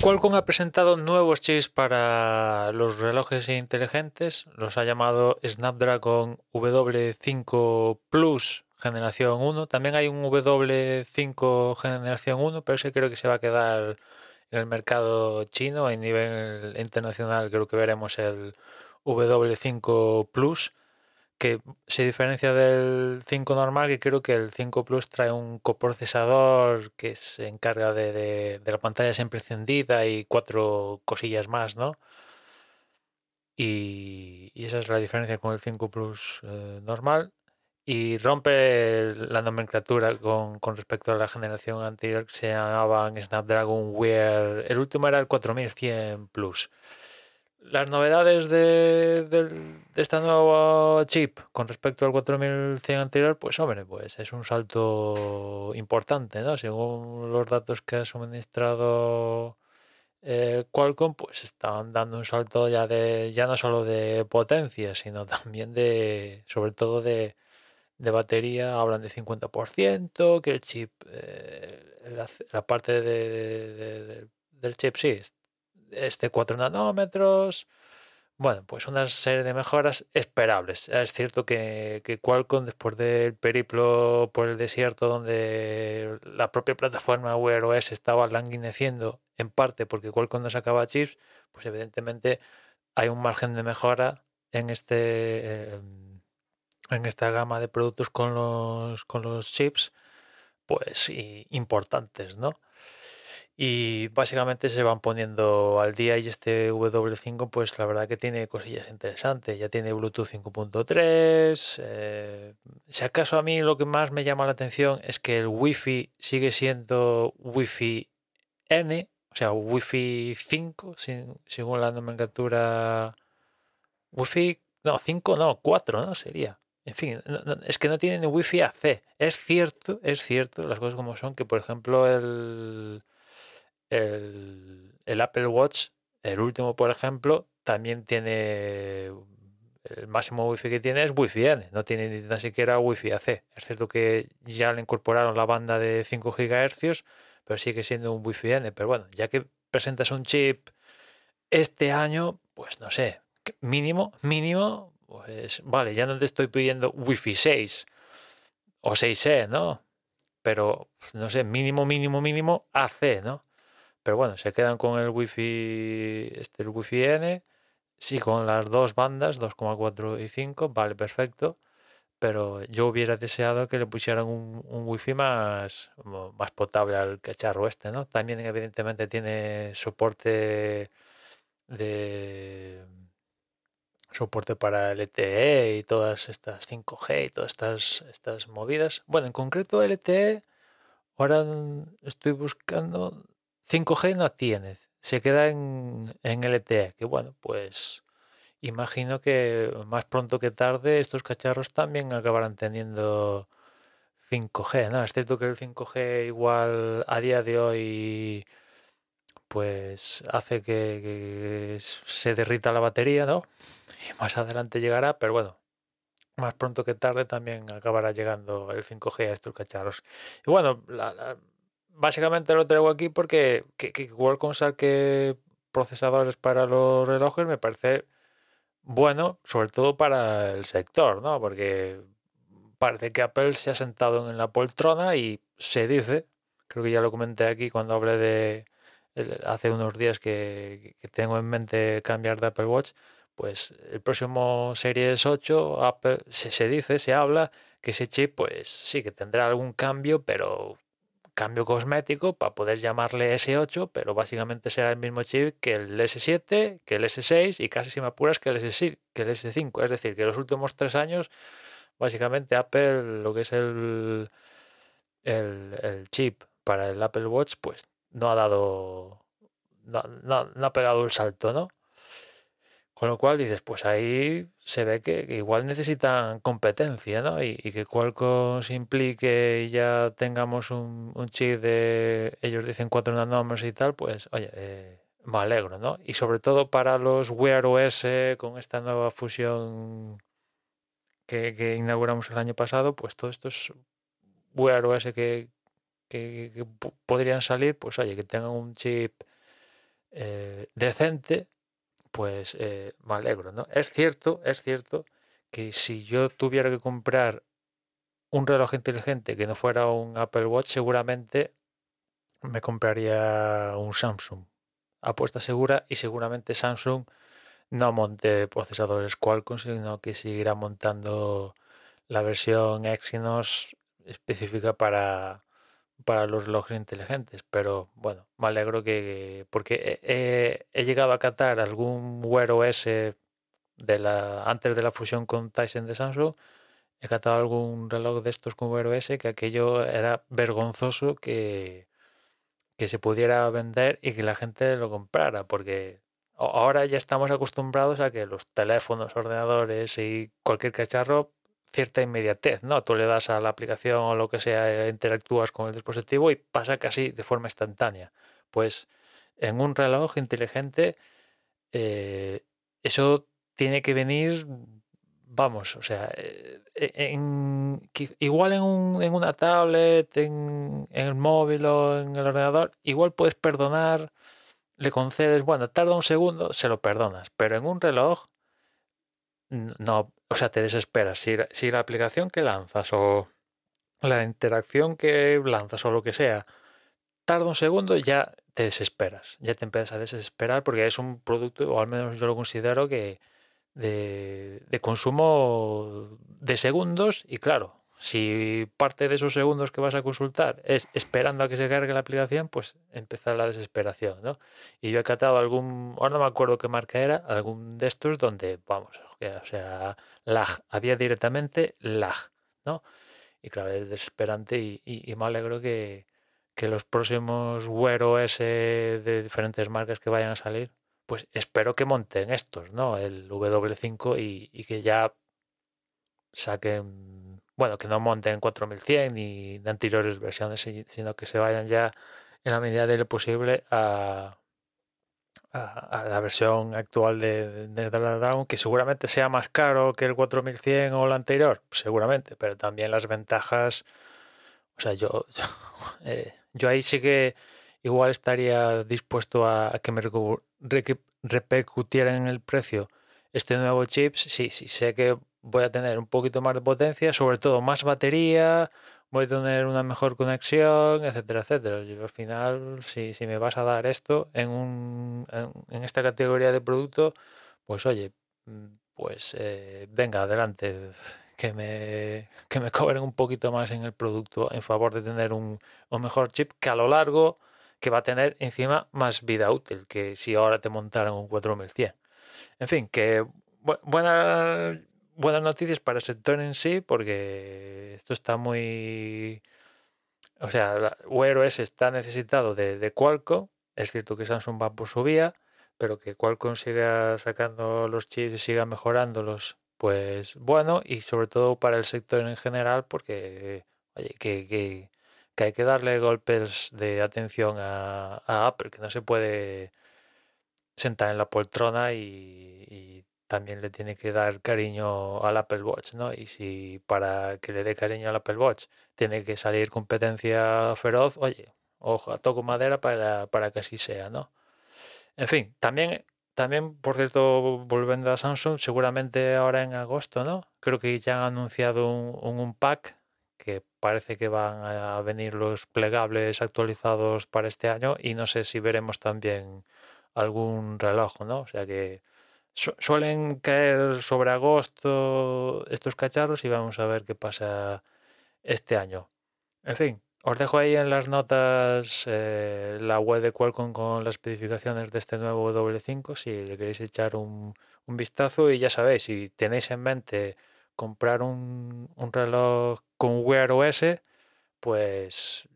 Qualcomm ha presentado nuevos chips para los relojes inteligentes, los ha llamado Snapdragon W5 Plus generación 1. También hay un W5 generación 1, pero ese creo que se va a quedar en el mercado chino. A nivel internacional creo que veremos el W5 Plus que se diferencia del 5 normal, que creo que el 5 Plus trae un coprocesador que se encarga de, la pantalla siempre encendida y cuatro cosillas más, ¿no? Y, esa es la diferencia con el 5 Plus eh, normal. Y rompe la nomenclatura con, con, respecto a la generación anterior que se llamaban Snapdragon Wear. El último era el 4100 Plus. Las novedades de, de, esta nueva chip con respecto al 4100 anterior, pues hombre, pues es un salto importante, ¿no? Según los datos que ha suministrado eh, Qualcomm, pues estaban dando un salto ya de, ya no solo de potencia, sino también de, sobre todo de, de batería, hablan de 50%, que el chip, eh, la, parte de, del chip sí, este 4 nanómetros. Bueno, pues una serie de mejoras esperables. Es cierto que, que Qualcomm, después del periplo por el desierto, donde la propia plataforma Wear OS estaba languineciendo, en parte porque Qualcomm no sacaba chips, pues evidentemente hay un margen de mejora en este en esta gama de productos con los, con los chips, pues importantes, ¿no? y básicamente se van poniendo al día y este W5 pues la verdad que tiene cosillas interesantes, ya tiene Bluetooth 5.3, eh, si acaso a mí lo que más me llama la atención es que el Wi-Fi sigue siendo Wi-Fi N, o sea Wi-Fi 5 según la nomenclatura Wi-Fi, no 5 no, 4 no sería. En fin, es que no tiene ni Wi-Fi AC. Es cierto, es cierto, las cosas como son, que por ejemplo el, el, Apple Watch, el último, por ejemplo, también tiene el máximo wifi que tiene es Wi-Fi N, no tiene ni siquiera Wi-Fi AC. Es cierto que ya le incorporaron la banda de 5 GHz, pero sigue siendo un Wi-Fi N. Pero bueno, ya que presentas un chip este año, pues no sé, mínimo, mínimo, pues vale, ya no te estoy pidiendo Wi-Fi 6 o 6E, ¿no? Pero no sé, mínimo, mínimo, mínimo AC, ¿no? Pero bueno, se quedan con el Wi-Fi, este, el Wi-Fi N, sí, con las dos bandas, 2,4 y 5, vale, perfecto. Pero yo hubiera deseado que le pusieran un, un Wi-Fi más, más potable al cacharro este, ¿no? También evidentemente tiene soporte de soporte para LTE y todas estas 5G y todas estas, estas movidas. Bueno, en concreto LTE, ahora estoy buscando 5G no tiene, se queda en, en LTE, que bueno, pues imagino que más pronto que tarde estos cacharros también acabarán teniendo 5G, ¿no? Es cierto que el 5G igual a día de hoy pues hace que, se derrita la batería, ¿no? Y más adelante llegará, pero bueno, más pronto que tarde también acabará llegando el 5G a estos cacharros. Y bueno, la, básicamente lo traigo aquí porque que, que Qualcomm saque procesadores para los relojes me parece bueno, sobre todo para el sector, ¿no? Porque parece que Apple se ha sentado en la poltrona y se dice, creo que ya lo comenté aquí cuando hablé de hace unos días que, tengo en mente cambiar de Apple Watch, pues el próximo Series 8 Apple, se, dice, se habla que ese chip pues sí que tendrá algún cambio, pero cambio cosmético para poder llamarle S8, pero básicamente será el mismo chip que el S7, que el S6 y casi si me apuras que el, S, que el S5. Es decir, que los últimos tres años, básicamente Apple, lo que es el, el, chip para el Apple Watch, pues no ha dado, no, ha pegado el salto, ¿no? Con lo cual dices, pues ahí se ve que, igual necesitan competencia, ¿no? Y, que Qualcomm se implique y ya tengamos un, chip de, ellos dicen 4 nanómetros y tal, pues oye, eh, me alegro, ¿no? Y sobre todo para los Wear OS con esta nueva fusión que, inauguramos el año pasado, pues todos estos Wear OS que, que, podrían salir, pues oye, que tengan un chip eh, decente pues eh, me alegro, ¿no? Es cierto, es cierto que si yo tuviera que comprar un reloj inteligente que no fuera un Apple Watch, seguramente me compraría un Samsung. Apuesta segura y seguramente Samsung no monte procesadores Qualcomm, sino que seguirá montando la versión Exynos específica para, para los relojes inteligentes, pero bueno, me alegro que, porque he, llegado a catar algún Wear OS de la, antes de la fusión con Tyson de Samsung, he catado algún reloj de estos con Wear OS que aquello era vergonzoso que, que se pudiera vender y que la gente lo comprara, porque ahora ya estamos acostumbrados a que los teléfonos, ordenadores y cualquier cacharro cierta inmediatez, ¿no? Tú le das a la aplicación o lo que sea, interactúas con el dispositivo y pasa casi de forma instantánea. Pues en un reloj inteligente eh, eso tiene que venir, vamos, o sea, eh, en, igual en, un, en, una tablet, en, en el móvil o en el ordenador, igual puedes perdonar, le concedes, bueno, tarda un segundo, se lo perdonas, pero en un reloj no, o sea, te desesperas. Si, la aplicación que lanzas o la interacción que lanzas o lo que sea tarda un segundo, ya te desesperas. Ya te empiezas a desesperar porque es un producto, o al menos yo lo considero que de consumo de segundos y claro, si parte de esos segundos que vas a consultar es esperando a que se cargue la aplicación, pues empieza la desesperación, ¿no? Y yo he catado algún, ahora no me acuerdo qué marca era, algún de estos donde, vamos, o sea, lag, había directamente lag, ¿no? Y claro, es desesperante y, me alegro que, que los próximos Wear OS de diferentes marcas que vayan a salir, pues espero que monten estos, ¿no? El W5 y, y que ya saquen bueno, que no monten 4100 ni de anteriores versiones, sino que se vayan ya en la medida de lo posible a, a, la versión actual de, de, Dragon, que seguramente sea más caro que el 4100 o el anterior, seguramente, pero también las ventajas, o sea, yo, eh, yo, ahí sí que igual estaría dispuesto a, que me repercutiera en el precio este nuevo chip, sí, sí, sé que voy a tener un poquito más de potencia, sobre todo más batería, voy a tener una mejor conexión, etcétera, etcétera. Y al final, si, si me vas a dar esto en, un, en, esta categoría de producto, pues oye, mm, pues eh, venga, adelante, que me, que me cobren un poquito más en el producto en favor de tener un, un mejor chip que a lo largo que va a tener encima más vida útil que si ahora te montaran un 4100. En fin, que buena buenas noticias para el sector en sí, porque esto está muy. O sea, Wear OS está necesitado de, de, Qualcomm. Es cierto que Samsung va por su vía, pero que Qualcomm siga sacando los chips y siga mejorándolos, pues bueno, y sobre todo para el sector en general, porque oye, que, que, que hay que darle golpes de atención a, Apple, que no se puede sentar en la poltrona y también le tiene que dar cariño al Apple Watch, ¿no? Y si para que le dé cariño al Apple Watch tiene que salir competencia feroz, oye, ojo, toco madera para, para que así sea, ¿no? En fin, también, también, por cierto, volviendo a Samsung, seguramente ahora en agosto, ¿no? Creo que ya han anunciado un, un pack que parece que van a venir los plegables actualizados para este año y no sé si veremos también algún reloj, ¿no? O sea que suelen caer sobre agosto estos cacharros y vamos a ver qué pasa este año. En fin, os dejo ahí en las notas eh, la web de Qualcomm con las especificaciones de este nuevo W5 si le queréis echar un, vistazo y ya sabéis, si tenéis en mente comprar un, un reloj con Wear OS, pues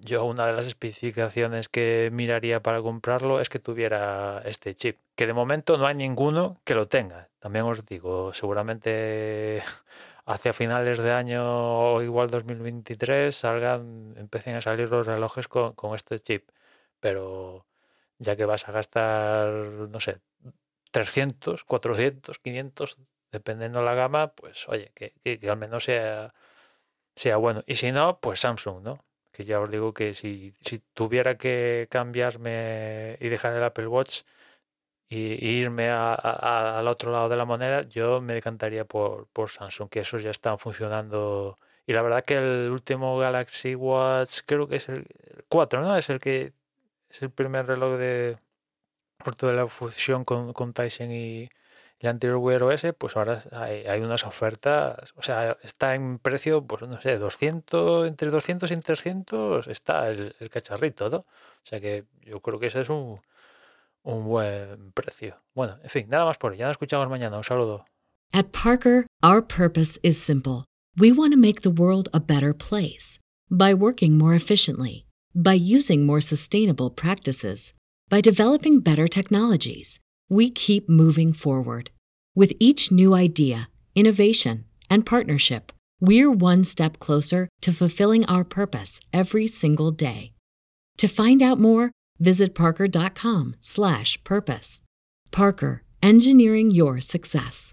yo una de las especificaciones que miraría para comprarlo es que tuviera este chip, que de momento no hay ninguno que lo tenga. También os digo, seguramente hacia finales de año o igual 2023 salgan, empiecen a salir los relojes con, este chip. Pero ya que vas a gastar, no sé, 300, 400, 500, dependiendo la gama, pues oye, que, que, al menos sea, sea bueno. Y si no, pues Samsung, ¿no? Que ya os digo que si, si tuviera que cambiarme y dejar el Apple Watch y, irme al otro lado de la moneda, yo me decantaría por, por Samsung, que esos ya están funcionando. Y la verdad que el último Galaxy Watch, creo que es el 4, ¿no? Es el que es el primer reloj de por toda la fusión con, con Tyson y, el anterior Wear OS, pues ahora hay, unas ofertas, o sea, está en precio, pues no sé, 200, entre 200 y 300 está el, el cacharrito, ¿no? O sea que yo creo que ese es un, un buen precio. Bueno, en fin, nada más por hoy. Ya nos escuchamos mañana. Un saludo. At Parker, our purpose is simple. We want to make the world a better place by working more efficiently, by using more sustainable practices, by developing better technologies. We keep moving forward. With each new idea, innovation, and partnership, we're one step closer to fulfilling our purpose every single day. To find out more, visit parker.com/purpose. Parker, engineering your success.